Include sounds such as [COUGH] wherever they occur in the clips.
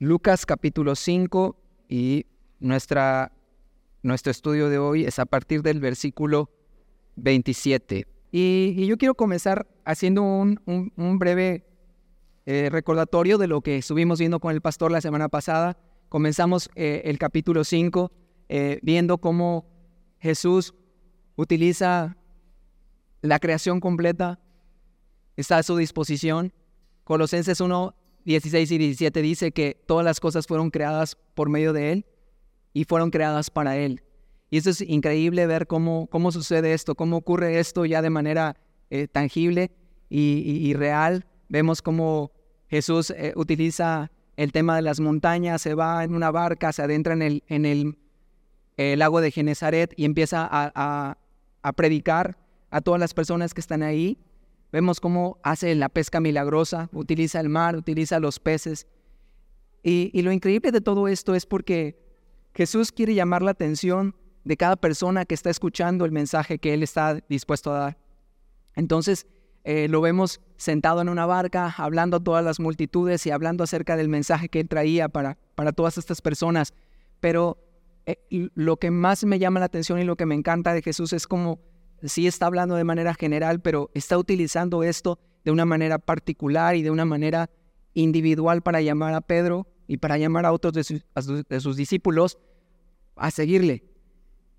Lucas capítulo 5 y nuestra, nuestro estudio de hoy es a partir del versículo 27. Y, yo quiero comenzar haciendo un, breve eh, recordatorio de lo que estuvimos viendo con el pastor la semana pasada. Comenzamos eh, el capítulo 5 eh, viendo cómo Jesús utiliza la creación completa, está a su disposición. Colosenses 1, 16 y 17 dice que todas las cosas fueron creadas por medio de Él y fueron creadas para Él. Y eso es increíble ver cómo, cómo sucede esto, cómo ocurre esto ya de manera eh, tangible y, real. Vemos cómo Jesús eh, utiliza el tema de las montañas, se va en una barca, se adentra en el, en el, lago de Genezaret y empieza a, a predicar a todas las personas que están ahí. Vemos cómo hace la pesca milagrosa, utiliza el mar, utiliza los peces. Y, y, lo increíble de todo esto es porque Jesús quiere llamar la atención de cada persona que está escuchando el mensaje que Él está dispuesto a dar. Entonces, eh, lo vemos sentado en una barca, hablando a todas las multitudes y hablando acerca del mensaje que Él traía para, para todas estas personas. Pero eh, lo que más me llama la atención y lo que me encanta de Jesús es como sí está hablando de manera general, pero está utilizando esto de una manera particular y de una manera individual para llamar a Pedro y para llamar a otros de sus discípulos a seguirle.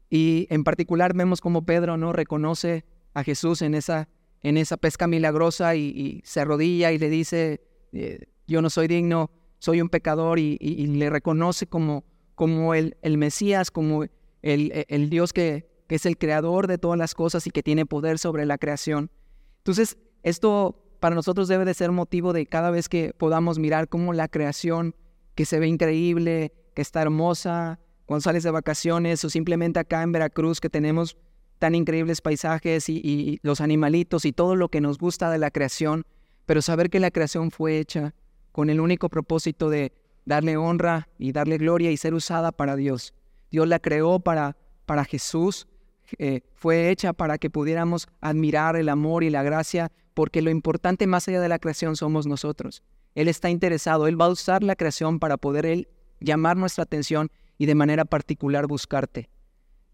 Y en particular vemos como Pedro no reconoce a Jesús en esa, en esa pesca milagrosa y, se arrodilla y le dice, eh, yo no soy digno, soy un pecador y, le reconoce como, como el, el Mesías, como el, el Dios que, que es el creador de todas las cosas y que tiene poder sobre la creación. Entonces, esto para nosotros debe de ser motivo de cada vez que podamos mirar cómo la creación, que se ve increíble, que está hermosa, cuando sales de vacaciones o simplemente acá en Veracruz que tenemos tan increíbles paisajes y, los animalitos y todo lo que nos gusta de la creación, pero saber que la creación fue hecha con el único propósito de darle honra y darle gloria y ser usada para Dios. Dios la creó para, para Jesús, eh, fue hecha para que pudiéramos admirar el amor y la gracia, porque lo importante más allá de la creación somos nosotros. Él está interesado, Él va a usar la creación para poder Él llamar nuestra atención y de manera particular buscarte.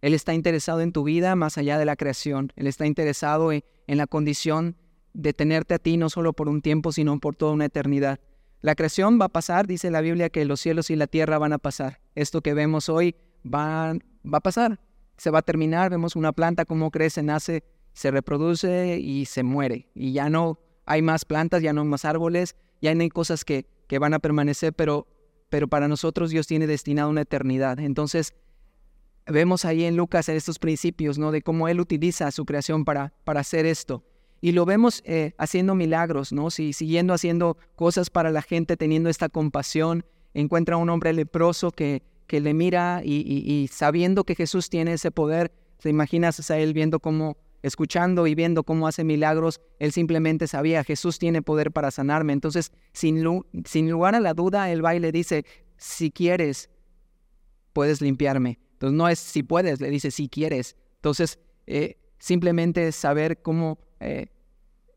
Él está interesado en tu vida más allá de la creación. Él está interesado en, la condición de tenerte a ti no solo por un tiempo, sino por toda una eternidad. La creación va a pasar, dice la Biblia, que los cielos y la tierra van a pasar. Esto que vemos hoy va, va a pasar, se va a terminar. Vemos una planta como crece, nace, se reproduce y se muere. Y ya no hay más plantas, ya no hay más árboles, ya no hay cosas que, que van a permanecer, pero pero para nosotros Dios tiene destinado una eternidad. Entonces, vemos ahí en Lucas estos principios, ¿no? De cómo Él utiliza su creación para, para hacer esto. Y lo vemos eh, haciendo milagros, ¿no? Si, siguiendo haciendo cosas para la gente, teniendo esta compasión. Encuentra a un hombre leproso que, que le mira y, sabiendo que Jesús tiene ese poder, te imaginas a él viendo cómo escuchando y viendo cómo hace milagros, él simplemente sabía, Jesús tiene poder para sanarme. Entonces, sin, lugar a la duda, él va y le dice, si quieres, puedes limpiarme. Entonces, no es si puedes, le dice si quieres. Entonces, eh, simplemente saber cómo eh,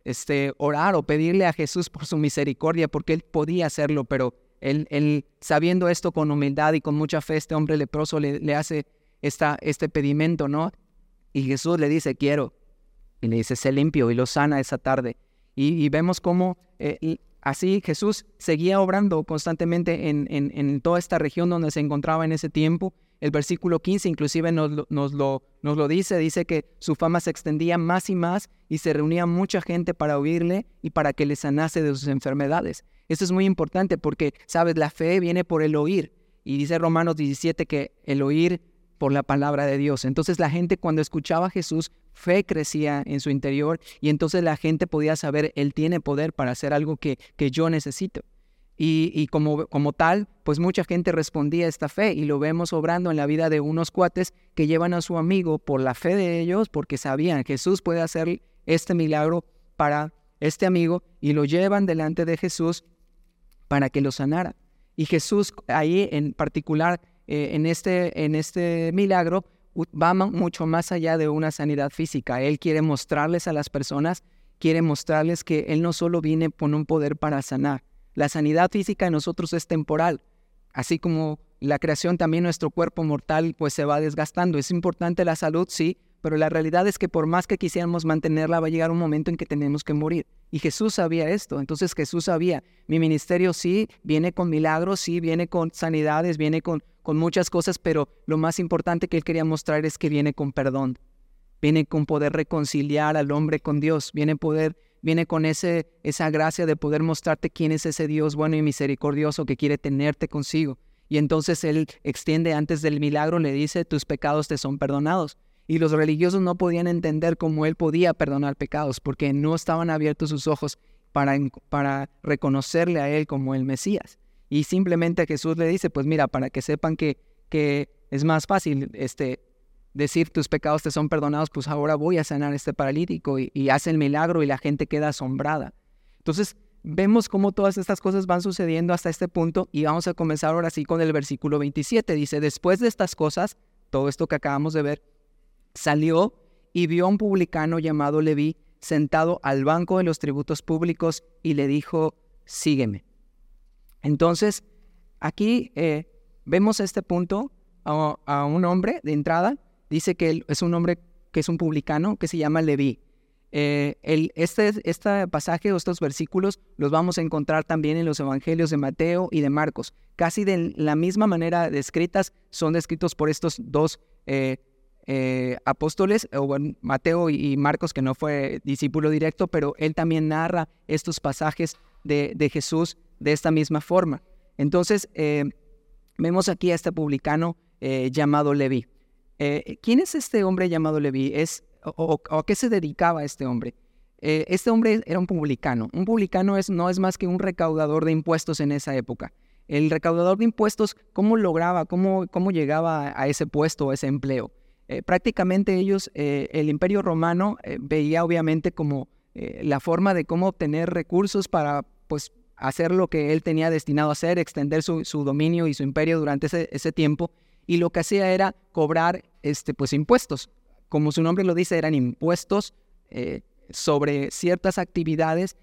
este, orar o pedirle a Jesús por su misericordia, porque él podía hacerlo, pero él, sabiendo esto con humildad y con mucha fe, este hombre leproso le, hace esta, este pedimento, ¿no? Y Jesús le dice, quiero. Y le dice, sé limpio y lo sana esa tarde. Y, vemos cómo eh, así Jesús seguía obrando constantemente en, en, toda esta región donde se encontraba en ese tiempo. El versículo 15 inclusive nos, lo, nos lo dice, dice que su fama se extendía más y más y se reunía mucha gente para oírle y para que le sanase de sus enfermedades. Esto es muy importante porque, sabes, la fe viene por el oír. Y dice Romanos 17 que el oír por la palabra de Dios. Entonces la gente cuando escuchaba a Jesús, fe crecía en su interior y entonces la gente podía saber, Él tiene poder para hacer algo que, que yo necesito. Y, como, tal, pues mucha gente respondía a esta fe y lo vemos obrando en la vida de unos cuates que llevan a su amigo por la fe de ellos, porque sabían Jesús puede hacer este milagro para este amigo y lo llevan delante de Jesús para que lo sanara. Y Jesús ahí en particular eh, en, este, en este milagro va mucho más allá de una sanidad física. Él quiere mostrarles a las personas, quiere mostrarles que Él no solo viene con un poder para sanar. La sanidad física en nosotros es temporal. así como la creación, también nuestro cuerpo mortal pues se va desgastando. Es importante la salud, sí, pero la realidad es que por más que quisiéramos mantenerla, va a llegar un momento en que tenemos que morir. Y Jesús sabía esto. Entonces Jesús sabía, mi ministerio sí viene con milagros, sí viene con sanidades, viene con, con muchas cosas, pero lo más importante que él quería mostrar es que viene con perdón. Viene con poder reconciliar al hombre con Dios. Viene poder viene con ese, esa gracia de poder mostrarte quién es ese Dios bueno y misericordioso que quiere tenerte consigo. Y entonces Él extiende antes del milagro, le dice, tus pecados te son perdonados. Y los religiosos no podían entender cómo Él podía perdonar pecados, porque no estaban abiertos sus ojos para, para reconocerle a Él como el Mesías. Y simplemente Jesús le dice, pues mira, para que sepan que, que es más fácil este, decir tus pecados te son perdonados, pues ahora voy a sanar a este paralítico y, y hace el milagro y la gente queda asombrada. Entonces, vemos cómo todas estas cosas van sucediendo hasta este punto y vamos a comenzar ahora sí con el versículo 27. Dice, después de estas cosas, todo esto que acabamos de ver, salió y vio a un publicano llamado Leví sentado al banco de los tributos públicos y le dijo, sígueme. Entonces, aquí eh, vemos este punto a, un hombre de entrada, dice que él es un hombre que es un publicano, que se llama Leví. Eh, el, este, este pasaje o estos versículos los vamos a encontrar también en los evangelios de Mateo y de Marcos. Casi de la misma manera descritas son descritos por estos dos eh, eh, apóstoles, o Mateo y Marcos, que no fue discípulo directo, pero él también narra estos pasajes de, de Jesús de esta misma forma. Entonces, vemos aquí a este publicano llamado Leví. ¿Quién es este hombre llamado Leví? Es o, a qué se dedicaba este hombre. Eh, este hombre era un publicano. Un publicano no es más que un recaudador de impuestos en esa época. El recaudador de impuestos, ¿cómo lograba, cómo, llegaba a ese puesto, a ese empleo? Eh, prácticamente ellos, eh, el imperio romano veía obviamente como la forma de cómo obtener recursos para pues, hacer lo que él tenía destinado a hacer, extender su, dominio y su imperio durante ese, tiempo. Y lo que hacía era cobrar este, pues, impuestos como su nombre lo dice, eran impuestos eh, sobre ciertas actividades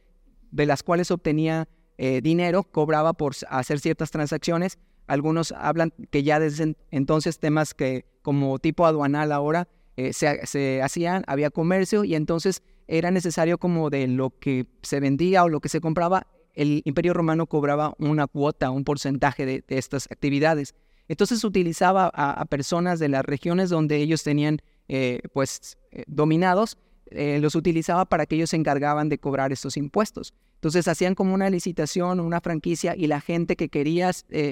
de las cuales obtenía eh, dinero, cobraba por hacer ciertas transacciones. Algunos hablan que ya desde entonces temas que como tipo aduanal ahora eh, se, hacían, había comercio y entonces era necesario como de lo que se vendía o lo que se compraba, el imperio romano cobraba una cuota, un porcentaje de, estas actividades. Entonces utilizaba a, personas de las regiones donde ellos tenían eh, pues eh, dominados, eh, los utilizaba para que ellos se encargaban de cobrar estos impuestos. Entonces hacían como una licitación, una franquicia y la gente que quería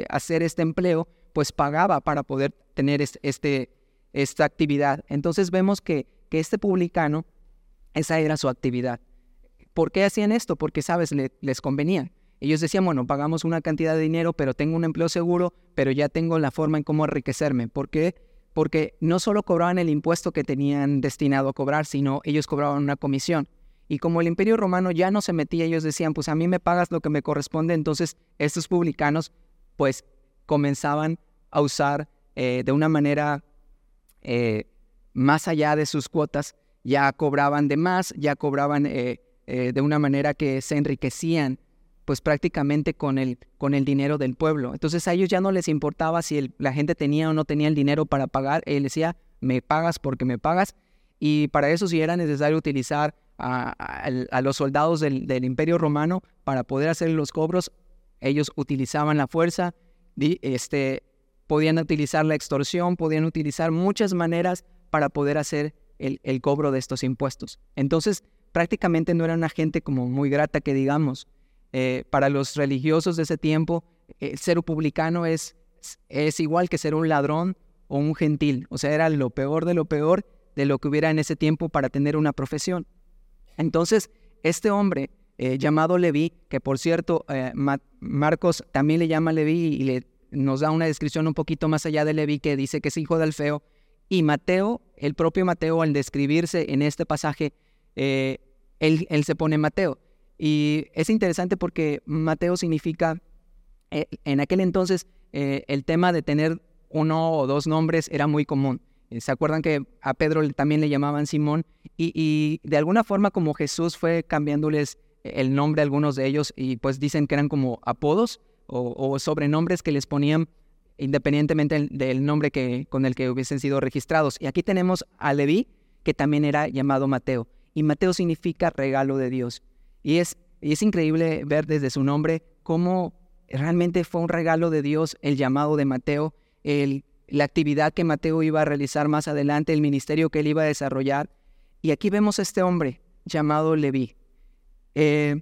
hacer este empleo, pues pagaba para poder tener este, esta actividad. Entonces vemos que, que este publicano, esa era su actividad. ¿Por qué hacían esto? Porque, sabes, les convenía. Ellos decían, bueno, pagamos una cantidad de dinero, pero tengo un empleo seguro, pero ya tengo la forma en cómo enriquecerme. ¿Por qué? porque no solo cobraban el impuesto que tenían destinado a cobrar, sino ellos cobraban una comisión. Y como el imperio romano ya no se metía, ellos decían, pues a mí me pagas lo que me corresponde, entonces estos publicanos pues comenzaban a usar eh, de una manera eh, más allá de sus cuotas, ya cobraban de más, ya cobraban eh, de una manera que se enriquecían pues prácticamente con el, con el dinero del pueblo. Entonces a ellos ya no les importaba si la gente tenía o no tenía el dinero para pagar. Él decía, me pagas porque me pagas. Y para eso sí era necesario utilizar a, los soldados del, imperio romano para poder hacer los cobros. Ellos utilizaban la fuerza, este, podían utilizar la extorsión, podían utilizar muchas maneras para poder hacer el, el cobro de estos impuestos. Entonces prácticamente no era una gente como muy grata que digamos. Eh, para los religiosos de ese tiempo, eh, ser publicano es, es igual que ser un ladrón o un gentil. O sea, era lo peor de lo peor de lo que hubiera en ese tiempo para tener una profesión. Entonces, este hombre eh, llamado Leví, que por cierto, Marcos también le llama Leví y le, nos da una descripción un poquito más allá de Leví que dice que es hijo de Alfeo. Y Mateo, el propio Mateo, al describirse en este pasaje, él, él se pone Mateo. Y es interesante porque Mateo significa, eh, en aquel entonces, eh, el tema de tener uno o dos nombres era muy común. Eh, ¿Se acuerdan que a Pedro también le llamaban Simón? Y, de alguna forma como Jesús fue cambiándoles el nombre a algunos de ellos y pues dicen que eran como apodos o, sobrenombres que les ponían independientemente del, nombre que, con el que hubiesen sido registrados. Y aquí tenemos a Leví, que también era llamado Mateo. Y Mateo significa regalo de Dios. Y es, increíble ver desde su nombre cómo realmente fue un regalo de Dios el llamado de Mateo, la actividad que Mateo iba a realizar más adelante, el ministerio que él iba a desarrollar. Y aquí vemos a este hombre llamado Leví. Eh,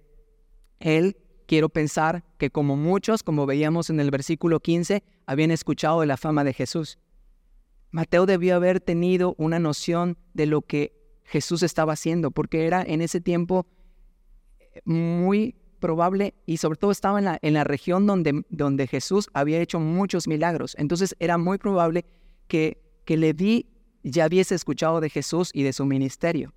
él, quiero pensar que como muchos, como veíamos en el versículo 15, habían escuchado de la fama de Jesús. Mateo debió haber tenido una noción de lo que Jesús estaba haciendo, porque era en ese tiempo muy probable y sobre todo estaba en la, en la región donde, donde Jesús había hecho muchos milagros. Entonces era muy probable que, que Leví ya hubiese escuchado de Jesús y de su ministerio.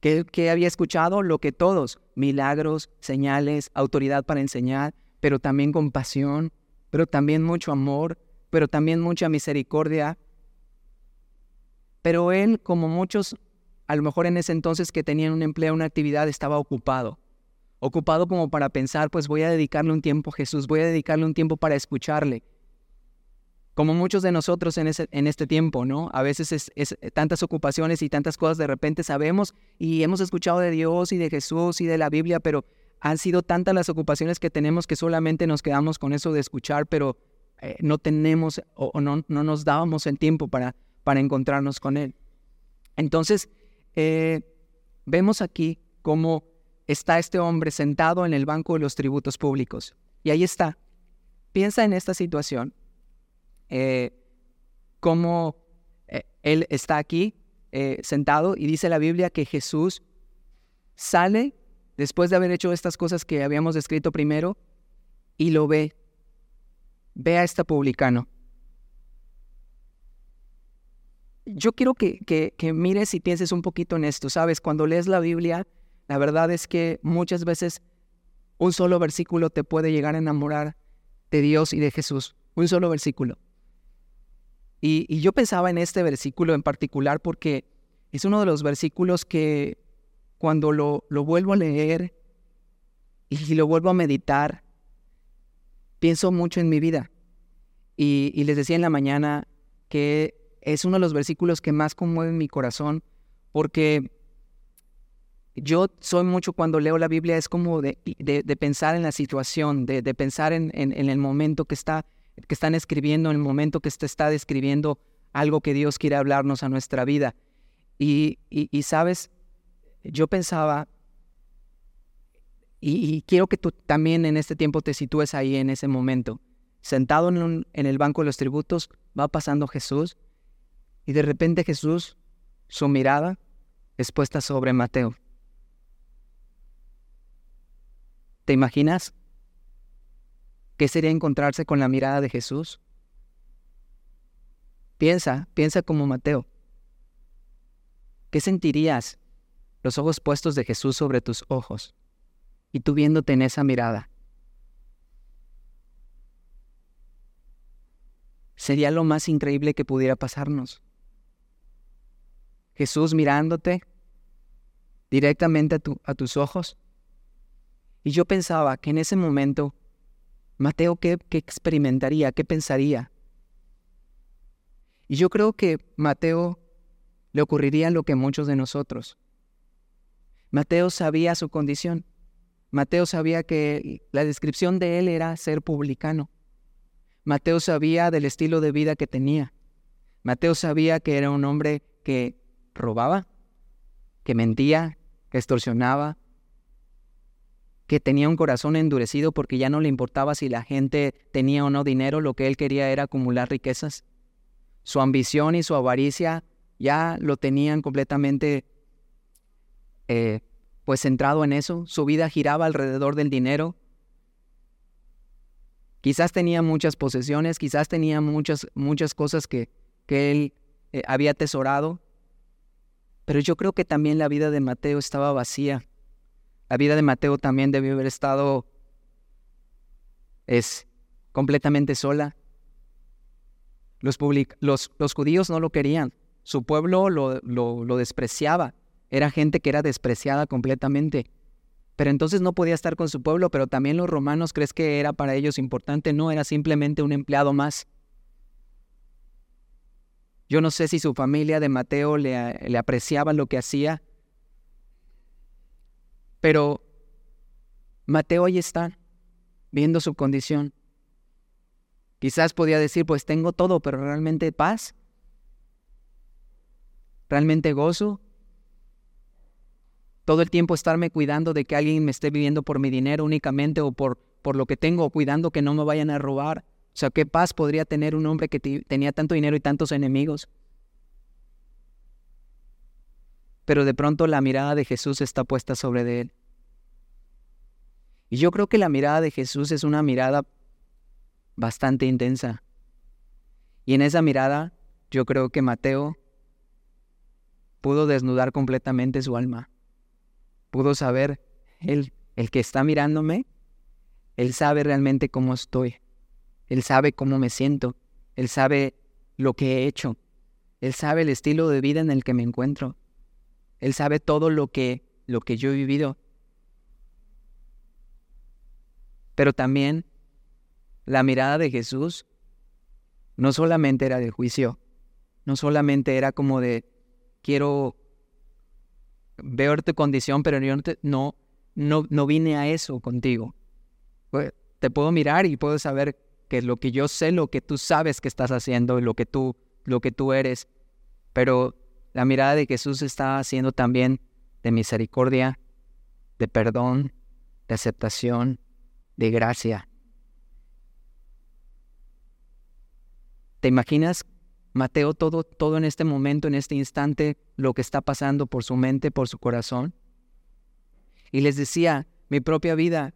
Que, que había escuchado lo que todos, milagros, señales, autoridad para enseñar, pero también compasión, pero también mucho amor, pero también mucha misericordia. Pero él, como muchos, a lo mejor en ese entonces que tenían un empleo, una actividad, estaba ocupado ocupado como para pensar, pues voy a dedicarle un tiempo a Jesús, voy a dedicarle un tiempo para escucharle. Como muchos de nosotros en, ese, en este tiempo, ¿no? A veces es, tantas ocupaciones y tantas cosas de repente sabemos y hemos escuchado de Dios y de Jesús y de la Biblia, pero han sido tantas las ocupaciones que tenemos que solamente nos quedamos con eso de escuchar, pero eh, no tenemos o, no, no, nos dábamos el tiempo para, para encontrarnos con Él. Entonces, eh, vemos aquí cómo está este hombre sentado en el banco de los tributos públicos. Y ahí está. Piensa en esta situación, eh, cómo eh, él está aquí sentado y dice la Biblia que Jesús sale después de haber hecho estas cosas que habíamos descrito primero y lo ve. Ve a este publicano. Yo quiero que, que, mires y pienses un poquito en esto, ¿sabes? Cuando lees la Biblia, la verdad es que muchas veces un solo versículo te puede llegar a enamorar de Dios y de Jesús. Un solo versículo. Y, yo pensaba en este versículo en particular porque es uno de los versículos que cuando lo, lo vuelvo a leer y lo vuelvo a meditar, pienso mucho en mi vida. Y les decía en la mañana que es uno de los versículos que más conmueven mi corazón porque yo soy mucho cuando leo la Biblia, es como de, pensar en la situación, de, pensar en, el momento que, está, que están escribiendo, en el momento que está describiendo algo que Dios quiere hablarnos a nuestra vida. Y, sabes, yo pensaba, y, quiero que tú también en este tiempo te sitúes ahí en ese momento, sentado en, en el banco de los tributos, va pasando Jesús, y de repente Jesús, su mirada es puesta sobre Mateo. ¿Te imaginas? ¿Qué sería encontrarse con la mirada de Jesús? Piensa, piensa como Mateo. ¿Qué sentirías los ojos puestos de Jesús sobre tus ojos y tú viéndote en esa mirada? Sería lo más increíble que pudiera pasarnos. Jesús mirándote directamente a, tus ojos y yo pensaba que en ese momento, Mateo, ¿qué, experimentaría? ¿Qué pensaría? Y yo creo que Mateo le ocurriría lo que muchos de nosotros. Mateo sabía su condición. Mateo sabía que la descripción de él era ser publicano. Mateo sabía del estilo de vida que tenía. Mateo sabía que era un hombre que robaba, que mentía, que extorsionaba, que tenía un corazón endurecido porque ya no le importaba si la gente tenía o no dinero, lo que él quería era acumular riquezas. Su ambición y su avaricia ya lo tenían completamente eh, pues centrado en eso. Su vida giraba alrededor del dinero. Quizás tenía muchas posesiones, quizás tenía muchas, muchas cosas que, que él eh, había atesorado, pero yo creo que también la vida de Mateo estaba vacía la vida de Mateo también debió haber estado es completamente sola. Los, los, judíos no lo querían, su pueblo lo, lo, despreciaba, era gente que era despreciada completamente. Pero entonces no podía estar con su pueblo, pero también los romanos crees que era para ellos importante, no, era simplemente un empleado más. Yo no sé si su familia de Mateo le, apreciaba lo que hacía, pero Mateo ahí está, viendo su condición. Quizás podía decir, pues tengo todo, pero realmente paz, realmente gozo. Todo el tiempo estarme cuidando de que alguien me esté viviendo por mi dinero únicamente o por, por lo que tengo, cuidando que no me vayan a robar. O sea, ¿qué paz podría tener un hombre que tenía tanto dinero y tantos enemigos? Pero de pronto la mirada de Jesús está puesta sobre de él. Y yo creo que la mirada de Jesús es una mirada bastante intensa. Y en esa mirada yo creo que Mateo pudo desnudar completamente su alma. Pudo saber, él, el que está mirándome, él sabe realmente cómo estoy. Él sabe cómo me siento. Él sabe lo que he hecho. Él sabe el estilo de vida en el que me encuentro. Él sabe todo lo que, lo que yo he vivido. Pero también la mirada de Jesús no solamente era de juicio, no solamente era como de quiero ver tu condición, pero yo no, no, no, vine a eso contigo. Pues, te puedo mirar y puedo saber que lo que yo sé, lo que tú sabes que estás haciendo, lo que tú, lo que tú eres, pero la mirada de Jesús está haciendo también de misericordia, de perdón, de aceptación, de gracia. ¿Te imaginas, Mateo, todo, todo en este momento, en este instante, lo que está pasando por su mente, por su corazón? Y les decía, mi propia vida,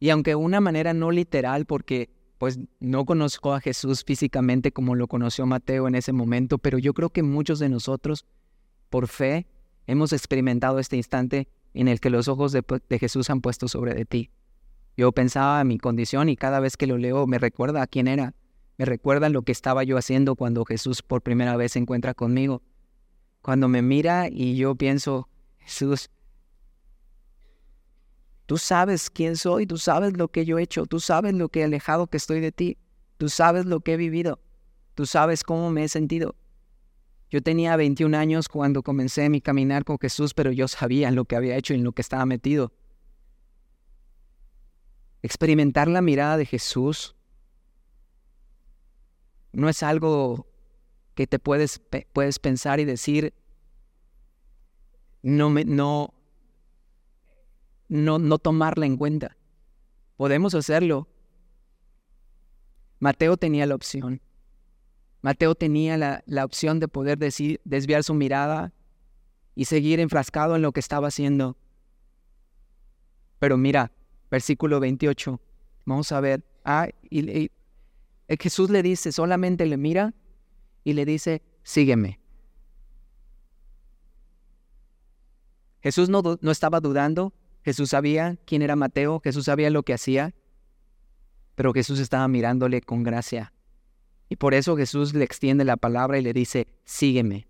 y aunque una manera no literal, porque pues no conozco a Jesús físicamente como lo conoció Mateo en ese momento, pero yo creo que muchos de nosotros, por fe, hemos experimentado este instante en el que los ojos de, Jesús han puesto sobre de ti. Yo pensaba en mi condición y cada vez que lo leo me recuerda a quién era, me recuerda lo que estaba yo haciendo cuando Jesús por primera vez se encuentra conmigo. Cuando me mira y yo pienso, Jesús, tú sabes quién soy, tú sabes lo que yo he hecho, tú sabes lo que he alejado que estoy de ti, tú sabes lo que he vivido, tú sabes cómo me he sentido. Yo tenía 21 años cuando comencé mi caminar con Jesús, pero yo sabía lo que había hecho y en lo que estaba metido. Experimentar la mirada de Jesús no es algo que te puedes, puedes pensar y decir, no, me, no, no, no tomarla en cuenta. Podemos hacerlo. Mateo tenía la opción. Mateo tenía la, la opción de poder decir, desviar su mirada y seguir enfrascado en lo que estaba haciendo. Pero mira, versículo 28. Vamos a ver. Ah, y, Jesús le dice, solamente le mira y le dice, sígueme. Jesús no, no estaba dudando, Jesús sabía quién era Mateo, Jesús sabía lo que hacía, pero Jesús estaba mirándole con gracia. Y por eso Jesús le extiende la palabra y le dice, sígueme.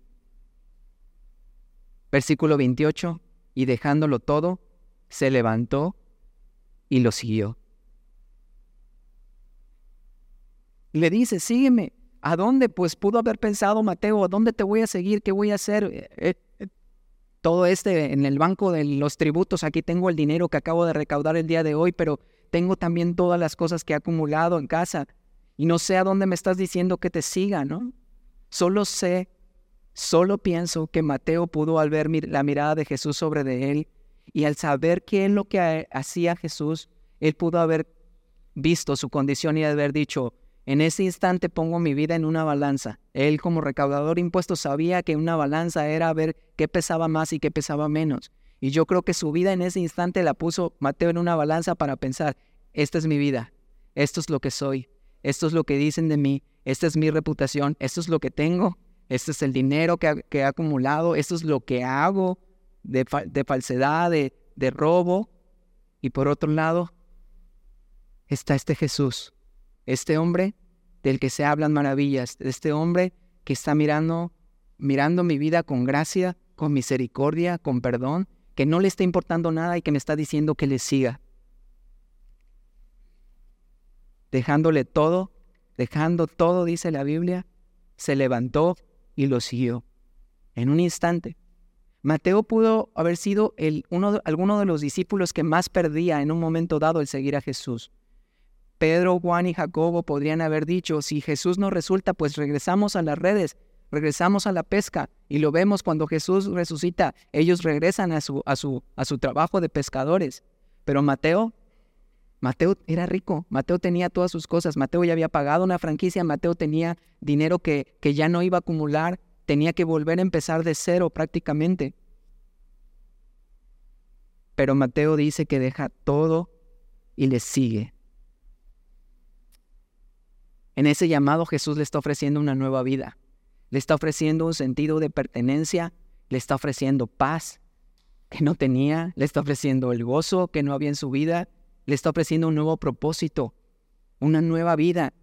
Versículo 28, y dejándolo todo, se levantó y lo siguió. Le dice, sígueme. ¿A dónde? Pues pudo haber pensado Mateo, ¿a dónde te voy a seguir? ¿Qué voy a hacer? Eh, eh, todo este en el banco de los tributos, aquí tengo el dinero que acabo de recaudar el día de hoy, pero tengo también todas las cosas que he acumulado en casa y no sé a dónde me estás diciendo que te siga, ¿no? Solo sé, solo pienso que Mateo pudo al ver la mirada de Jesús sobre de él y al saber qué es lo que hacía Jesús, él pudo haber visto su condición y haber dicho, en ese instante pongo mi vida en una balanza. Él como recaudador de impuestos sabía que una balanza era ver qué pesaba más y qué pesaba menos. Y yo creo que su vida en ese instante la puso Mateo en una balanza para pensar, esta es mi vida, esto es lo que soy, esto es lo que dicen de mí, esta es mi reputación, esto es lo que tengo, este es el dinero que, he acumulado, esto es lo que hago, de, falsedad, de, de robo. Y por otro lado está este Jesús, este hombre del que se hablan maravillas, este hombre que está mirando, mirando mi vida con gracia, con misericordia, con perdón, que no le está importando nada y que me está diciendo que le siga. Dejándole todo, dejando todo, dice la Biblia, se levantó y lo siguió. En un instante. Mateo pudo haber sido uno, alguno de los discípulos que más perdía en un momento dado el seguir a Jesús. Pedro, Juan y Jacobo podrían haber dicho, si Jesús no resulta, pues regresamos a las redes, regresamos a la pesca. Y lo vemos cuando Jesús resucita, ellos regresan a su, a su, a su trabajo de pescadores. Pero Mateo, Mateo era rico, Mateo tenía todas sus cosas, Mateo ya había pagado una franquicia, Mateo tenía dinero que, que ya no iba a acumular, tenía que volver a empezar de cero prácticamente. Pero Mateo dice que deja todo y le sigue. En ese llamado Jesús le está ofreciendo una nueva vida, le está ofreciendo un sentido de pertenencia, le está ofreciendo paz que no tenía, le está ofreciendo el gozo que no había en su vida, le está ofreciendo un nuevo propósito, una nueva vida.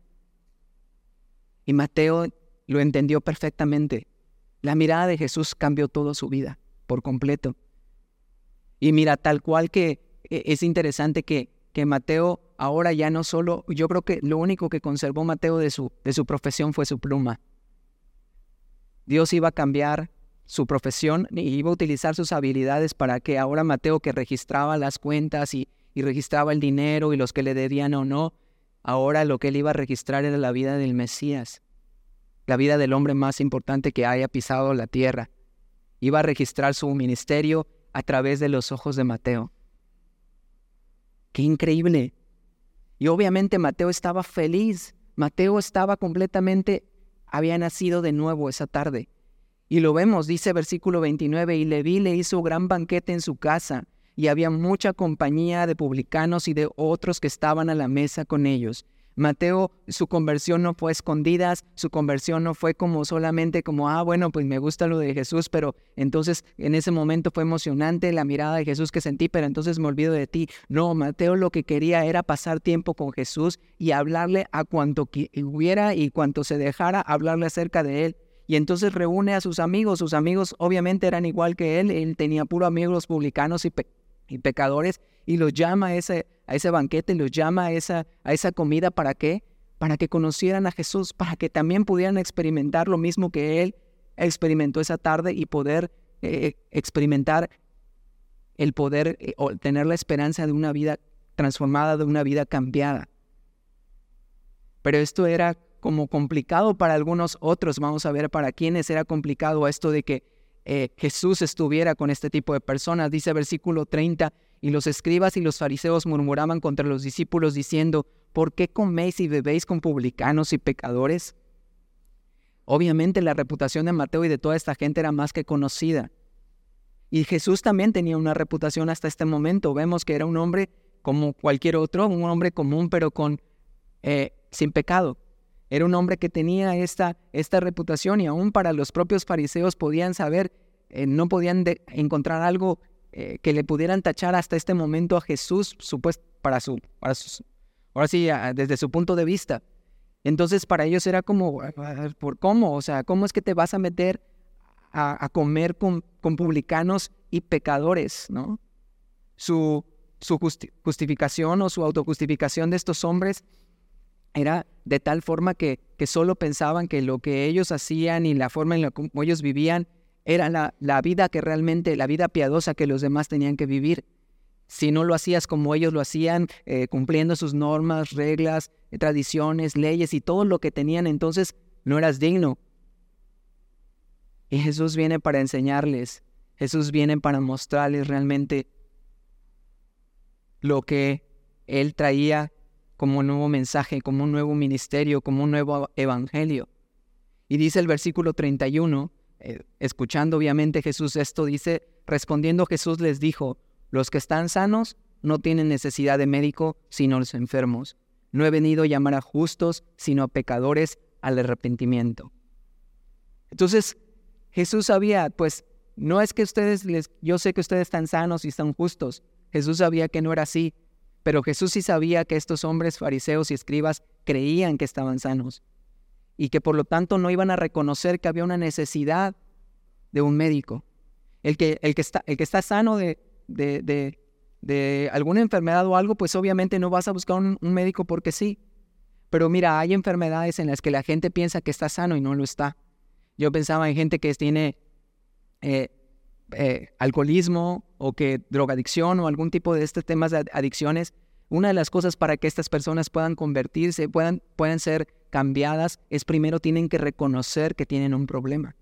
Y Mateo lo entendió perfectamente. La mirada de Jesús cambió toda su vida por completo. Y mira, tal cual que e, es interesante que, que Mateo ahora ya no solo, yo creo que lo único que conservó Mateo de su, de su profesión fue su pluma. Dios iba a cambiar su profesión y iba a utilizar sus habilidades para que ahora Mateo que registraba las cuentas y, y registraba el dinero y los que le debían o no, ahora lo que él iba a registrar era la vida del Mesías la vida del hombre más importante que haya pisado la tierra. Iba a registrar su ministerio a través de los ojos de Mateo. ¡Qué increíble! Y obviamente Mateo estaba feliz. Mateo estaba completamente, había nacido de nuevo esa tarde. Y lo vemos, dice versículo 29, y Leví le hizo gran banquete en su casa, y había mucha compañía de publicanos y de otros que estaban a la mesa con ellos. Mateo, su conversión no fue escondida, su conversión no fue como solamente como, ah, bueno, pues me gusta lo de Jesús, pero entonces en ese momento fue emocionante la mirada de Jesús que sentí, pero entonces me olvido de ti. No, Mateo lo que quería era pasar tiempo con Jesús y hablarle a cuanto hubiera y cuanto se dejara hablarle acerca de él. Y entonces reúne a sus amigos, sus amigos obviamente eran igual que él, él tenía puro amigos publicanos y, y pecadores, y los llama a ese, a ese banquete, los llama a esa, a esa comida, ¿para qué? Para que conocieran a Jesús, para que también pudieran experimentar lo mismo que Él experimentó esa tarde y poder eh, experimentar el poder eh, o tener la esperanza de una vida transformada, de una vida cambiada. Pero esto era como complicado para algunos otros, vamos a ver para quienes era complicado esto de que eh, Jesús estuviera con este tipo de personas. Dice versículo 30, y los escribas y los fariseos murmuraban contra los discípulos diciendo, ¿por qué coméis y bebéis con publicanos y pecadores? Obviamente la reputación de Mateo y de toda esta gente era más que conocida. Y Jesús también tenía una reputación hasta este momento. Vemos que era un hombre como cualquier otro, un hombre común pero con eh, sin pecado. Era un hombre que tenía esta, esta reputación y aún para los propios fariseos podían saber, eh, no podían encontrar algo eh, que le pudieran tachar hasta este momento a Jesús, supuesto, para su, para ahora sí, desde su punto de vista. Entonces para ellos era como, ¿por cómo? O sea, ¿cómo es que te vas a meter a, comer con, con, publicanos y pecadores? ¿no? Su, su justificación o su autojustificación de estos hombres era de tal forma que, que solo pensaban que lo que ellos hacían y la forma en la que ellos vivían era la, la vida que realmente, la vida piadosa que los demás tenían que vivir. Si no lo hacías como ellos lo hacían, eh, cumpliendo sus normas, reglas, tradiciones, leyes y todo lo que tenían, entonces no eras digno. Y Jesús viene para enseñarles, Jesús viene para mostrarles realmente lo que Él traía como un nuevo mensaje, como un nuevo ministerio, como un nuevo evangelio. Y dice el versículo 31, eh, escuchando obviamente Jesús esto, dice, respondiendo Jesús les dijo, los que están sanos no tienen necesidad de médico, sino los enfermos. No he venido a llamar a justos, sino a pecadores al arrepentimiento. Entonces, Jesús sabía, pues, no es que ustedes, les, yo sé que ustedes están sanos y están justos. Jesús sabía que no era así, pero Jesús sí sabía que estos hombres fariseos y escribas creían que estaban sanos y que por lo tanto no iban a reconocer que había una necesidad de un médico. El que, el que, está, el que está sano de, de, de, alguna enfermedad o algo, pues obviamente no vas a buscar un, médico porque sí. Pero mira, hay enfermedades en las que la gente piensa que está sano y no lo está. Yo pensaba en gente que tiene eh, eh, alcoholismo o que drogadicción o algún tipo de estos temas de adicciones. Una de las cosas para que estas personas puedan convertirse, puedan, puedan ser cambiadas, es primero tienen que reconocer que tienen un problema,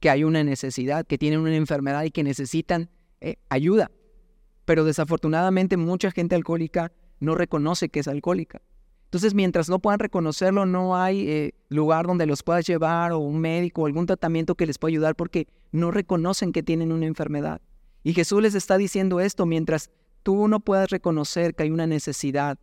que hay una necesidad, que tienen una enfermedad y que necesitan eh, ayuda. Pero desafortunadamente mucha gente alcohólica no reconoce que es alcohólica. Entonces, mientras no puedan reconocerlo, no hay eh, lugar donde los puedas llevar o un médico o algún tratamiento que les pueda ayudar porque no reconocen que tienen una enfermedad. Y Jesús les está diciendo esto mientras tú no puedas reconocer que hay una necesidad,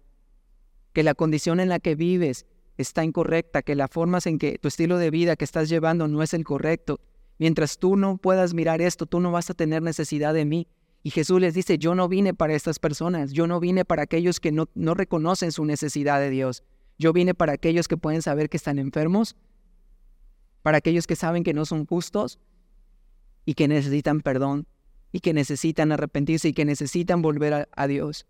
que la condición en la que vives está incorrecta, que la forma en que tu estilo de vida que estás llevando no es el correcto. Mientras tú no puedas mirar esto, tú no vas a tener necesidad de mí. Y Jesús les dice, yo no vine para estas personas, yo no vine para aquellos que no, no reconocen su necesidad de Dios. Yo vine para aquellos que pueden saber que están enfermos, para aquellos que saben que no son justos y que necesitan perdón y que necesitan arrepentirse y que necesitan volver a Dios.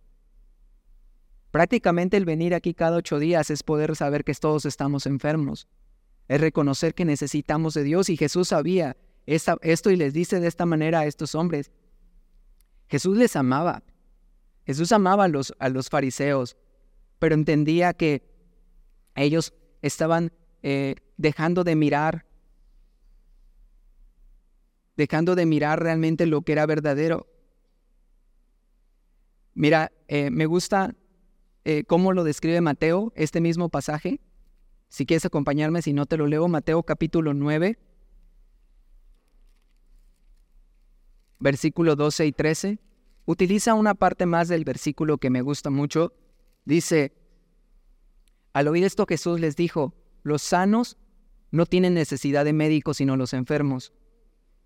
Prácticamente el venir aquí cada ocho días es poder saber que todos estamos enfermos. Es reconocer que necesitamos de Dios y Jesús sabía esto y les dice de esta manera a estos hombres. Jesús les amaba. Jesús amaba a los, a los fariseos, pero entendía que ellos estaban eh, dejando de mirar, dejando de mirar realmente lo que era verdadero. Mira, eh, me gusta eh, cómo lo describe Mateo, este mismo pasaje. Si quieres acompañarme, si no te lo leo, Mateo capítulo 9, versículo 12 y 13. Utiliza una parte más del versículo que me gusta mucho. Dice, al oír esto Jesús les dijo, los sanos no tienen necesidad de médicos sino los enfermos.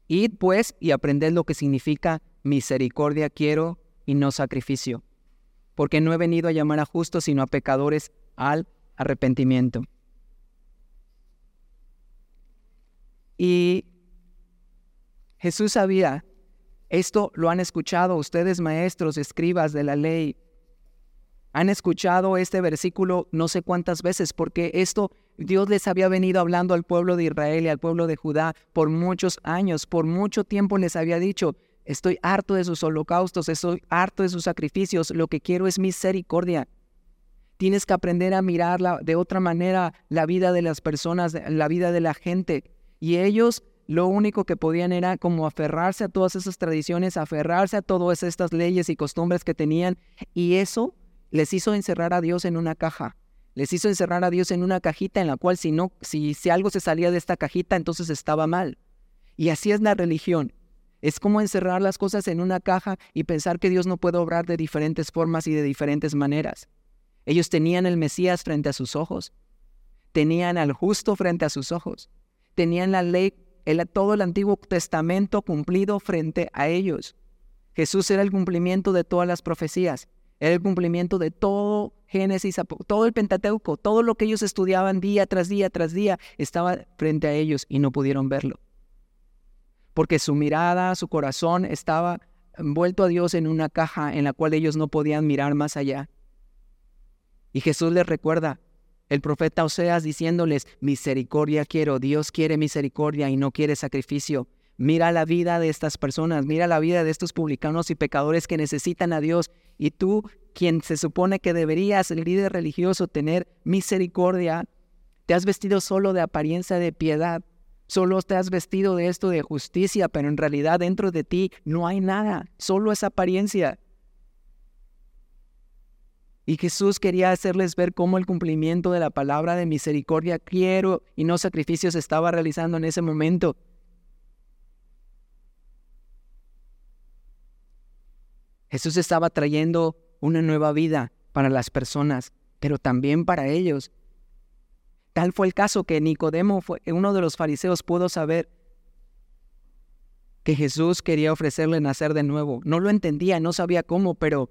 Id pues y aprended lo que significa misericordia quiero y no sacrificio porque no he venido a llamar a justos, sino a pecadores al arrepentimiento. Y Jesús sabía, esto lo han escuchado ustedes maestros, escribas de la ley, han escuchado este versículo no sé cuántas veces, porque esto Dios les había venido hablando al pueblo de Israel y al pueblo de Judá por muchos años, por mucho tiempo les había dicho, Estoy harto de sus holocaustos, estoy harto de sus sacrificios, lo que quiero es misericordia. Tienes que aprender a mirarla de otra manera, la vida de las personas, la vida de la gente. Y ellos lo único que podían era como aferrarse a todas esas tradiciones, aferrarse a todas estas leyes y costumbres que tenían. Y eso les hizo encerrar a Dios en una caja. Les hizo encerrar a Dios en una cajita en la cual si no, si, si algo se salía de esta cajita, entonces estaba mal. Y así es la religión. Es como encerrar las cosas en una caja y pensar que Dios no puede obrar de diferentes formas y de diferentes maneras. Ellos tenían el Mesías frente a sus ojos, tenían al justo frente a sus ojos, tenían la ley, el, todo el Antiguo Testamento cumplido frente a ellos. Jesús era el cumplimiento de todas las profecías, era el cumplimiento de todo Génesis, todo el Pentateuco, todo lo que ellos estudiaban día tras día tras día estaba frente a ellos y no pudieron verlo porque su mirada, su corazón estaba envuelto a Dios en una caja en la cual ellos no podían mirar más allá. Y Jesús les recuerda, el profeta Oseas diciéndoles, misericordia quiero, Dios quiere misericordia y no quiere sacrificio. Mira la vida de estas personas, mira la vida de estos publicanos y pecadores que necesitan a Dios. Y tú, quien se supone que deberías, el líder religioso, tener misericordia, te has vestido solo de apariencia de piedad Solo te has vestido de esto de justicia, pero en realidad dentro de ti no hay nada, solo es apariencia. Y Jesús quería hacerles ver cómo el cumplimiento de la palabra de misericordia, quiero y no sacrificios, estaba realizando en ese momento. Jesús estaba trayendo una nueva vida para las personas, pero también para ellos. Tal fue el caso que Nicodemo, fue, uno de los fariseos, pudo saber que Jesús quería ofrecerle nacer de nuevo. No lo entendía, no sabía cómo, pero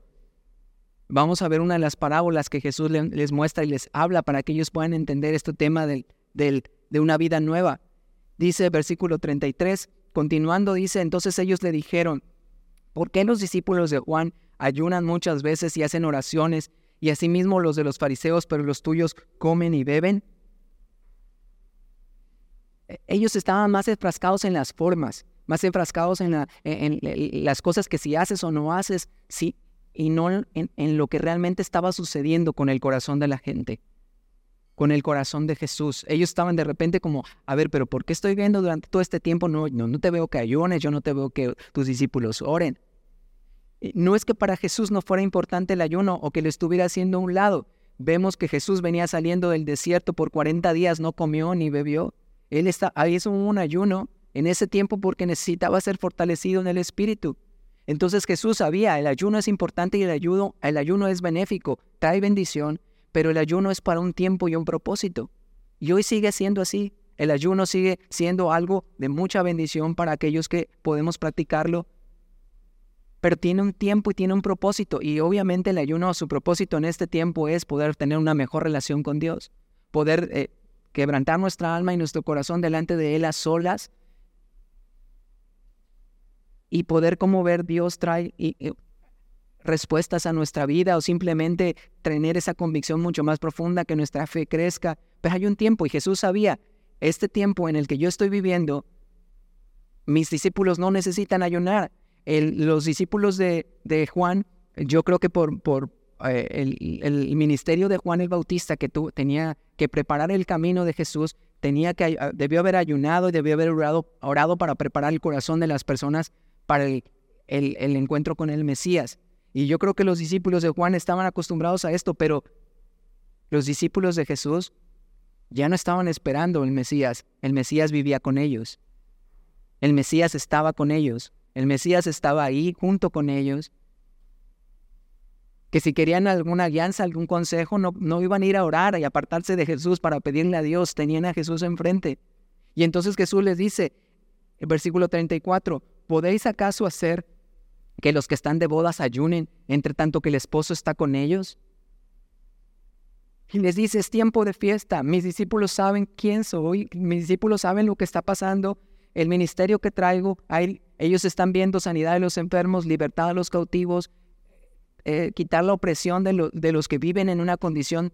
vamos a ver una de las parábolas que Jesús les muestra y les habla para que ellos puedan entender este tema del, de una vida nueva. Dice versículo 33, continuando dice, entonces ellos le dijeron, ¿Por qué los discípulos de Juan ayunan muchas veces y hacen oraciones y asimismo los de los fariseos, pero los tuyos comen y beben? E, ellos estaban más enfrascados en las formas, más enfrascados en, las cosas que si haces o no haces, sí, y no en lo que realmente estaba sucediendo con el corazón de la gente con el corazón de Jesús. Ellos estaban de repente como, a ver, pero ¿por qué estoy viendo durante todo este tiempo? No, no, no te veo que ayunes, yo no te veo que tus discípulos oren. No es que para Jesús no fuera importante el ayuno o que lo estuviera haciendo a un lado. Vemos que Jesús venía saliendo del desierto por 40 días, no comió ni bebió. Él está, hizo un ayuno en ese tiempo porque necesitaba ser fortalecido en el espíritu. Entonces Jesús sabía, el ayuno es importante y el ayuno, el ayuno es benéfico, trae bendición, pero el ayuno es para un tiempo y un propósito. Y hoy sigue siendo así. El ayuno sigue siendo algo de mucha bendición para aquellos que podemos practicarlo, pero tiene un tiempo y tiene un propósito. Y obviamente el ayuno, su propósito en este tiempo es poder tener una mejor relación con Dios, poder eh, quebrantar nuestra alma y nuestro corazón delante de Él a solas y poder como ver Dios trae respuestas a nuestra vida o simplemente tener esa convicción mucho más profunda que nuestra fe crezca. Pero hay un tiempo y Jesús sabía, este tiempo en el que yo estoy viviendo, mis discípulos no necesitan ayunar. los discípulos de, Juan, yo creo que por, por eh, el, ministerio de Juan el Bautista que tú, tenía que preparar el camino de Jesús, tenía que, debió haber ayunado y debió haber orado, orado para preparar el corazón de las personas para el, el encuentro con el Mesías. Y yo creo que los discípulos de Juan estaban acostumbrados a esto, pero los discípulos de Jesús ya no estaban esperando el Mesías. El Mesías vivía con ellos. El Mesías estaba con ellos. El Mesías estaba ahí junto con ellos. Que si querían alguna guianza, algún consejo, no, no iban a ir a orar y apartarse de Jesús para pedirle a Dios. Tenían a Jesús enfrente. Y entonces Jesús les dice, el versículo 34, ¿podéis acaso hacer que los que están de bodas ayunen, entre tanto que el esposo está con ellos? Y les dice, es tiempo de fiesta, mis discípulos saben quién soy, mis discípulos saben lo que está pasando, el ministerio que traigo, ellos están viendo sanidad de los enfermos, libertad de los cautivos, eh, quitar la opresión de, de, los que viven en una condición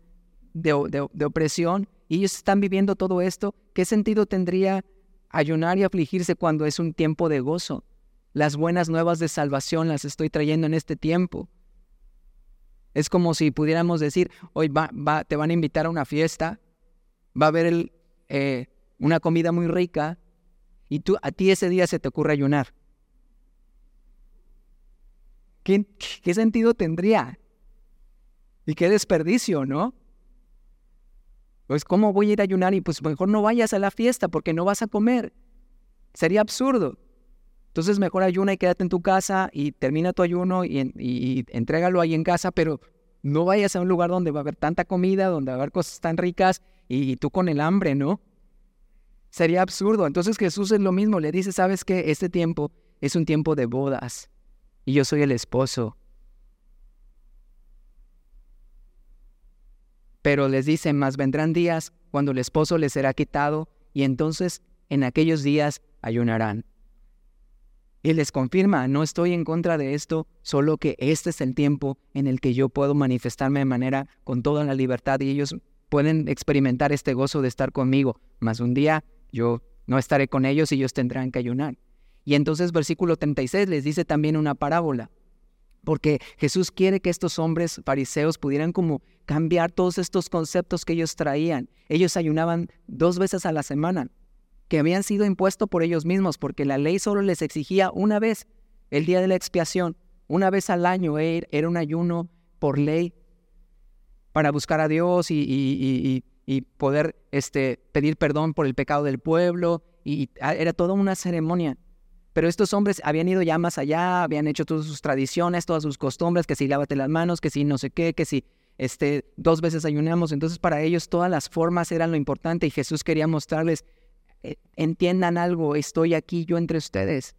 de, de opresión, y ellos están viviendo todo esto, ¿qué sentido tendría ayunar y afligirse cuando es un tiempo de gozo? Las buenas nuevas de salvación las estoy trayendo en este tiempo. Es como si pudiéramos decir, hoy va, va, te van a invitar a una fiesta, va a haber eh, una comida muy rica y tú, a ti ese día se te ocurre ayunar. ¿Qué, ¿Qué sentido tendría? Y qué desperdicio, ¿no? Pues ¿cómo voy a ir a ayunar? Y pues mejor no vayas a la fiesta porque no vas a comer. Sería absurdo. Entonces mejor ayuna y quédate en tu casa y termina tu ayuno y, entrégalo ahí en casa, pero no vayas a un lugar donde va a haber tanta comida, donde va a haber cosas tan ricas y, tú con el hambre, ¿no? Sería absurdo. Entonces Jesús es lo mismo, le dice, sabes que este tiempo es un tiempo de bodas y yo soy el esposo. Pero les dice, más vendrán días cuando el esposo les será quitado y entonces en aquellos días ayunarán. Y les confirma, no estoy en contra de esto, solo que este es el tiempo en el que yo puedo manifestarme de manera con toda la libertad y ellos pueden experimentar este gozo de estar conmigo. Mas un día yo no estaré con ellos y ellos tendrán que ayunar. Y entonces versículo 36 les dice también una parábola, porque Jesús quiere que estos hombres fariseos pudieran como cambiar todos estos conceptos que ellos traían. Ellos ayunaban dos veces a la semana que habían sido impuestos por ellos mismos, porque la ley solo les exigía una vez, el día de la expiación, una vez al año er, era un ayuno por ley para buscar a Dios y, poder este, pedir perdón por el pecado del pueblo, y era toda una ceremonia. Pero estos hombres habían ido ya más allá, habían hecho todas sus tradiciones, todas sus costumbres, que si lávate las manos, que si no sé qué, que si este, dos veces ayunamos. Entonces para ellos todas las formas eran lo importante y Jesús quería mostrarles eh, entiendan algo, estoy aquí yo entre ustedes.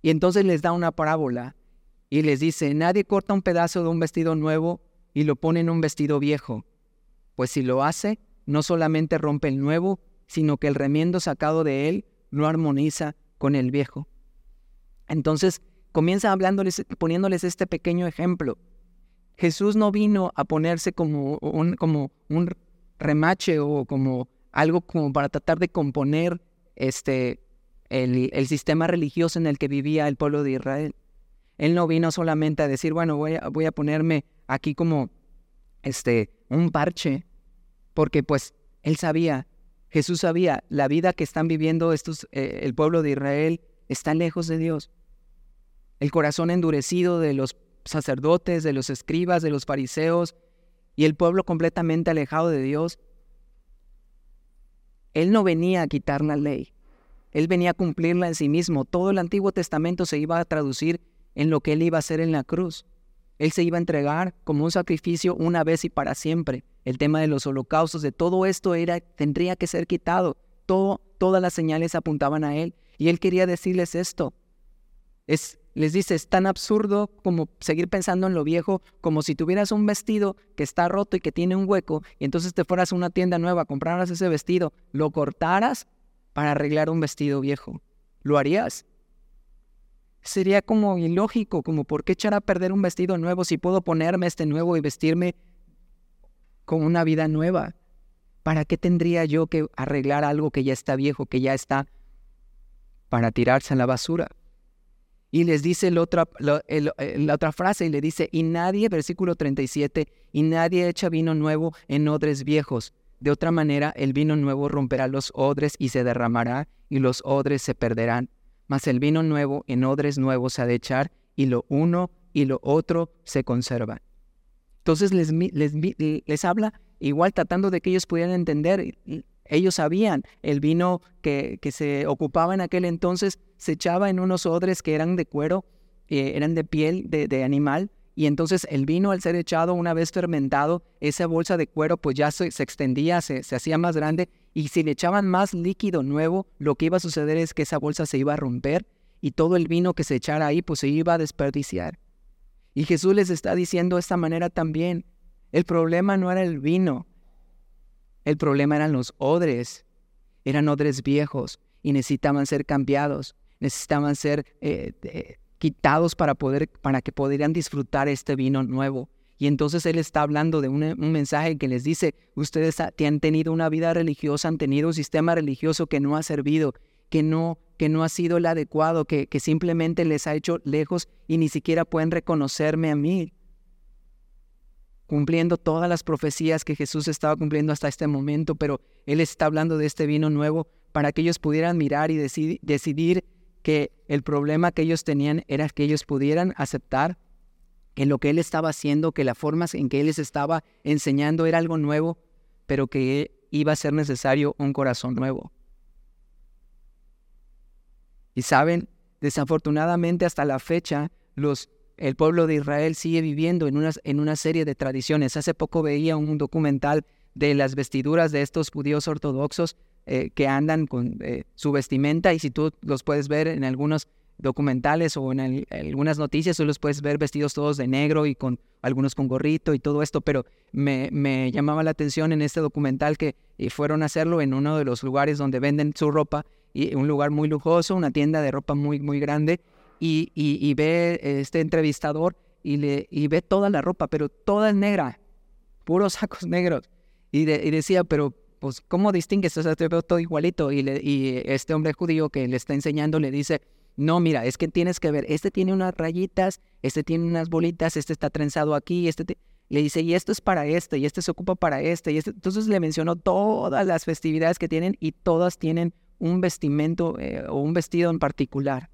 Y entonces les da una parábola y les dice, nadie corta un pedazo de un vestido nuevo y lo pone en un vestido viejo, pues si lo hace, no solamente rompe el nuevo, sino que el remiendo sacado de él no armoniza con el viejo. Entonces comienza hablándoles, poniéndoles este pequeño ejemplo. Jesús no vino a ponerse como un, como un remache o como algo como para tratar de componer este, el, el, sistema religioso en el que vivía el pueblo de Israel. Él no vino solamente a decir, bueno, voy a, voy a ponerme aquí como este, un parche, porque pues él sabía, Jesús sabía, la vida que están viviendo estos, eh, el pueblo de Israel está lejos de Dios. El corazón endurecido de los sacerdotes, de los escribas, de los fariseos, y el pueblo completamente alejado de Dios. Él no venía a quitar la ley, él venía a cumplirla en sí mismo. Todo el Antiguo Testamento se iba a traducir en lo que él iba a hacer en la cruz. Él se iba a entregar como un sacrificio una vez y para siempre. El tema de los holocaustos, de todo esto era, tendría que ser quitado. Todo, todas las señales apuntaban a él. Y él quería decirles esto. Es, les dice, es tan absurdo como seguir pensando en lo viejo, como si tuvieras un vestido que está roto y que tiene un hueco, y entonces te fueras a una tienda nueva, compraras ese vestido, lo cortaras para arreglar un vestido viejo. ¿Lo harías? Sería como ilógico, como por qué echar a perder un vestido nuevo si puedo ponerme este nuevo y vestirme con una vida nueva. ¿Para qué tendría yo que arreglar algo que ya está viejo, que ya está para tirarse a la basura? Y les dice la otra, la, la otra frase y le dice, y nadie, versículo 37, y nadie echa vino nuevo en odres viejos. De otra manera, el vino nuevo romperá los odres y se derramará, y los odres se perderán mas el vino nuevo en odres nuevos se ha de echar, y lo uno y lo otro se conservan. Entonces les, les, les habla igual tratando de que ellos pudieran entender. Ellos sabían, el vino que, que se ocupaba en aquel entonces se echaba en unos odres que eran de cuero, eh, eran de piel de, de animal, y entonces el vino al ser echado una vez fermentado, esa bolsa de cuero pues ya se, extendía, se, se, hacía más grande y si le echaban más líquido nuevo, lo que iba a suceder es que esa bolsa se iba a romper y todo el vino que se echara ahí pues se iba a desperdiciar. Y Jesús les está diciendo de esta manera también, el problema no era el vino, el problema eran los odres, eran odres viejos y necesitaban ser cambiados, necesitaban ser... Eh, quitados para, poder, para que pudieran disfrutar este vino nuevo. Y entonces Él está hablando de un, mensaje que les dice, ustedes han tenido una vida religiosa, han tenido un sistema religioso que no ha servido, que no, que no ha sido el adecuado, que, que simplemente les ha hecho lejos y ni siquiera pueden reconocerme a mí. Cumpliendo todas las profecías que Jesús estaba cumpliendo hasta este momento, pero Él está hablando de este vino nuevo para que ellos pudieran mirar y decidir que el problema que ellos tenían era que ellos pudieran aceptar que lo que él estaba haciendo, que la forma en que él les estaba enseñando era algo nuevo, pero que iba a ser necesario un corazón nuevo. Y saben, desafortunadamente hasta la fecha, los, el pueblo de Israel sigue viviendo en una, en una serie de tradiciones. Hace poco veía un documental de las vestiduras de estos judíos ortodoxos eh, que andan con eh, su vestimenta y si tú los puedes ver en algunos documentales o en algunas noticias, tú los puedes ver vestidos todos de negro y con algunos con gorrito y todo esto, pero me, llamaba la atención en este documental que fueron a hacerlo en uno de los lugares donde venden su ropa, y un lugar muy lujoso, una tienda de ropa muy, muy grande, y, y, ve este entrevistador y, le, y ve toda la ropa, pero toda negra, puros sacos [LAUGHS] negros. Y, y decía, pero pues, ¿cómo distingues? O sea, todo igualito. Y, y este hombre judío que le está enseñando le dice, no, mira, es que tienes que ver, este tiene unas rayitas, este tiene unas bolitas, este está trenzado aquí, este... Le dice, y esto es para este, y este se ocupa para este, y este... Entonces le mencionó todas las festividades que tienen y todas tienen un vestimento eh, o un vestido en particular.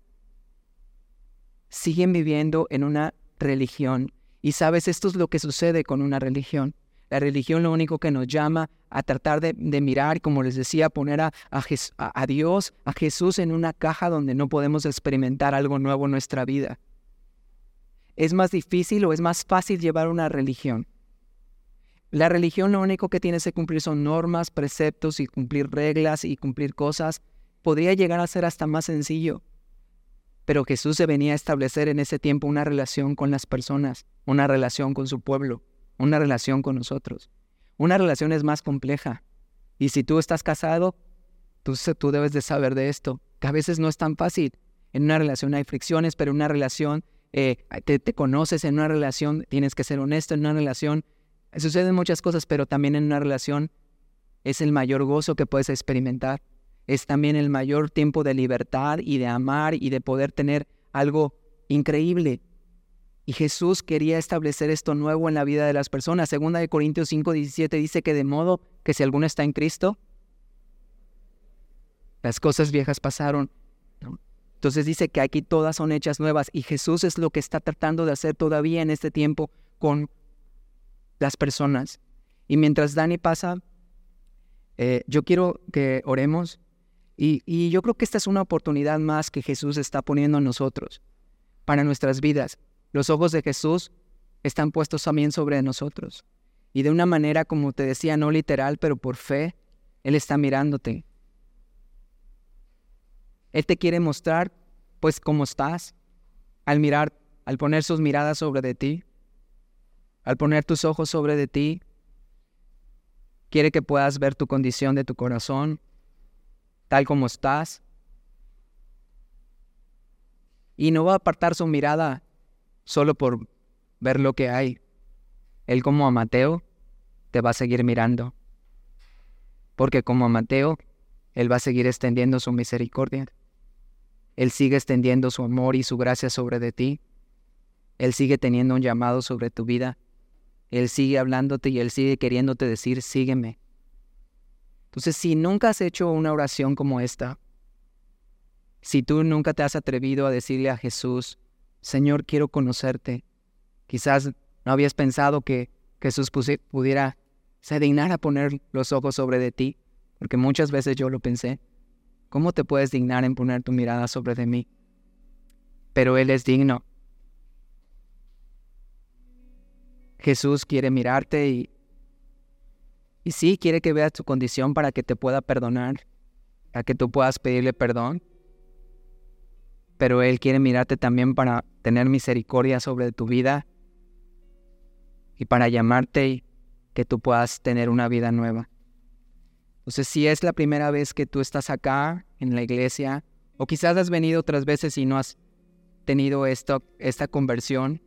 Siguen viviendo en una religión. Y sabes, esto es lo que sucede con una religión. La religión lo único que nos llama a tratar de, mirar, como les decía, poner a, Dios, a Jesús en una caja donde no podemos experimentar algo nuevo en nuestra vida. ¿Es más difícil o es más fácil llevar una religión? La religión lo único que tiene que cumplir son normas, preceptos y cumplir reglas y cumplir cosas. Podría llegar a ser hasta más sencillo. Pero Jesús se venía a establecer en ese tiempo una relación con las personas, una relación con su pueblo una relación con nosotros. Una relación es más compleja. Y si tú estás casado, tú, tú debes de saber de esto, que a veces no es tan fácil. En una relación hay fricciones, pero en una relación eh, te, te, conoces, en una relación tienes que ser honesto, en una relación suceden muchas cosas, pero también en una relación es el mayor gozo que puedes experimentar. Es también el mayor tiempo de libertad y de amar y de poder tener algo increíble. Y Jesús quería establecer esto nuevo en la vida de las personas. Segunda de Corintios 5, 17 dice que de modo que si alguno está en Cristo, las cosas viejas pasaron. Entonces dice que aquí todas son hechas nuevas y Jesús es lo que está tratando de hacer todavía en este tiempo con las personas. Y mientras Dani pasa, eh, yo quiero que oremos y, y yo creo que esta es una oportunidad más que Jesús está poniendo en nosotros para nuestras vidas. Los ojos de Jesús están puestos también sobre nosotros. Y de una manera, como te decía, no literal, pero por fe, Él está mirándote. Él te quiere mostrar, pues, cómo estás, al mirar, al poner sus miradas sobre de ti, al poner tus ojos sobre de ti. Quiere que puedas ver tu condición de tu corazón, tal como estás. Y no va a apartar su mirada solo por ver lo que hay. Él como a Mateo te va a seguir mirando. Porque como a Mateo, Él va a seguir extendiendo su misericordia. Él sigue extendiendo su amor y su gracia sobre de ti. Él sigue teniendo un llamado sobre tu vida. Él sigue hablándote y Él sigue queriéndote decir, sígueme. Entonces, si nunca has hecho una oración como esta, si tú nunca te has atrevido a decirle a Jesús, Señor, quiero conocerte. Quizás no habías pensado que Jesús pudiera, se dignar a poner los ojos sobre de ti, porque muchas veces yo lo pensé. ¿Cómo te puedes dignar en poner tu mirada sobre de mí? Pero Él es digno. Jesús quiere mirarte y, y sí quiere que veas tu condición para que te pueda perdonar, para que tú puedas pedirle perdón pero Él quiere mirarte también para tener misericordia sobre tu vida y para llamarte y que tú puedas tener una vida nueva. Entonces, si es la primera vez que tú estás acá en la iglesia, o quizás has venido otras veces y no has tenido esto, esta conversión,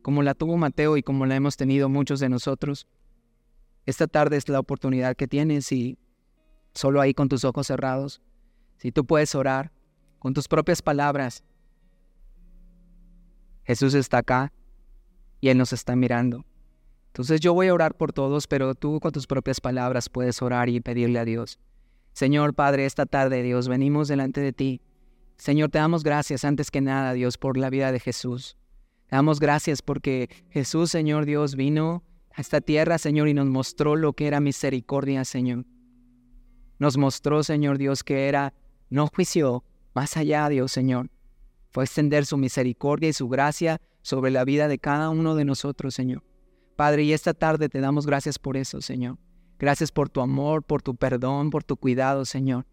como la tuvo Mateo y como la hemos tenido muchos de nosotros, esta tarde es la oportunidad que tienes y solo ahí con tus ojos cerrados, si tú puedes orar, con tus propias palabras. Jesús está acá y Él nos está mirando. Entonces yo voy a orar por todos, pero tú con tus propias palabras puedes orar y pedirle a Dios. Señor Padre, esta tarde, Dios, venimos delante de ti. Señor, te damos gracias antes que nada, Dios, por la vida de Jesús. Te damos gracias porque Jesús, Señor Dios, vino a esta tierra, Señor, y nos mostró lo que era misericordia, Señor. Nos mostró, Señor Dios, que era no juicio, más allá, Dios Señor. Fue extender su misericordia y su gracia sobre la vida de cada uno de nosotros, Señor. Padre, y esta tarde te damos gracias por eso, Señor. Gracias por tu amor, por tu perdón, por tu cuidado, Señor.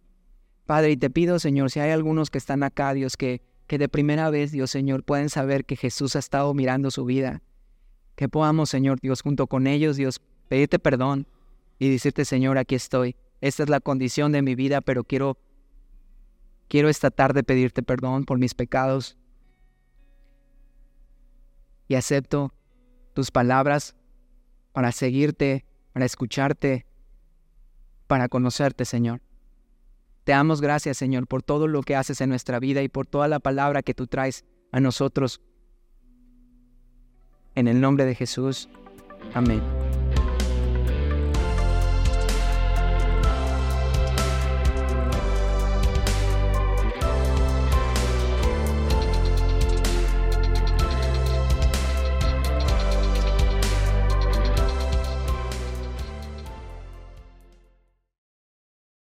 Padre, y te pido, Señor, si hay algunos que están acá, Dios, que, que de primera vez, Dios, Señor, pueden saber que Jesús ha estado mirando su vida. Que podamos, Señor, Dios, junto con ellos, Dios, pedirte perdón y decirte, Señor, aquí estoy. Esta es la condición de mi vida, pero quiero Quiero esta tarde pedirte perdón por mis pecados y acepto tus palabras para seguirte, para escucharte, para conocerte, Señor. Te damos gracias, Señor, por todo lo que haces en nuestra vida y por toda la palabra que tú traes a nosotros. En el nombre de Jesús. Amén.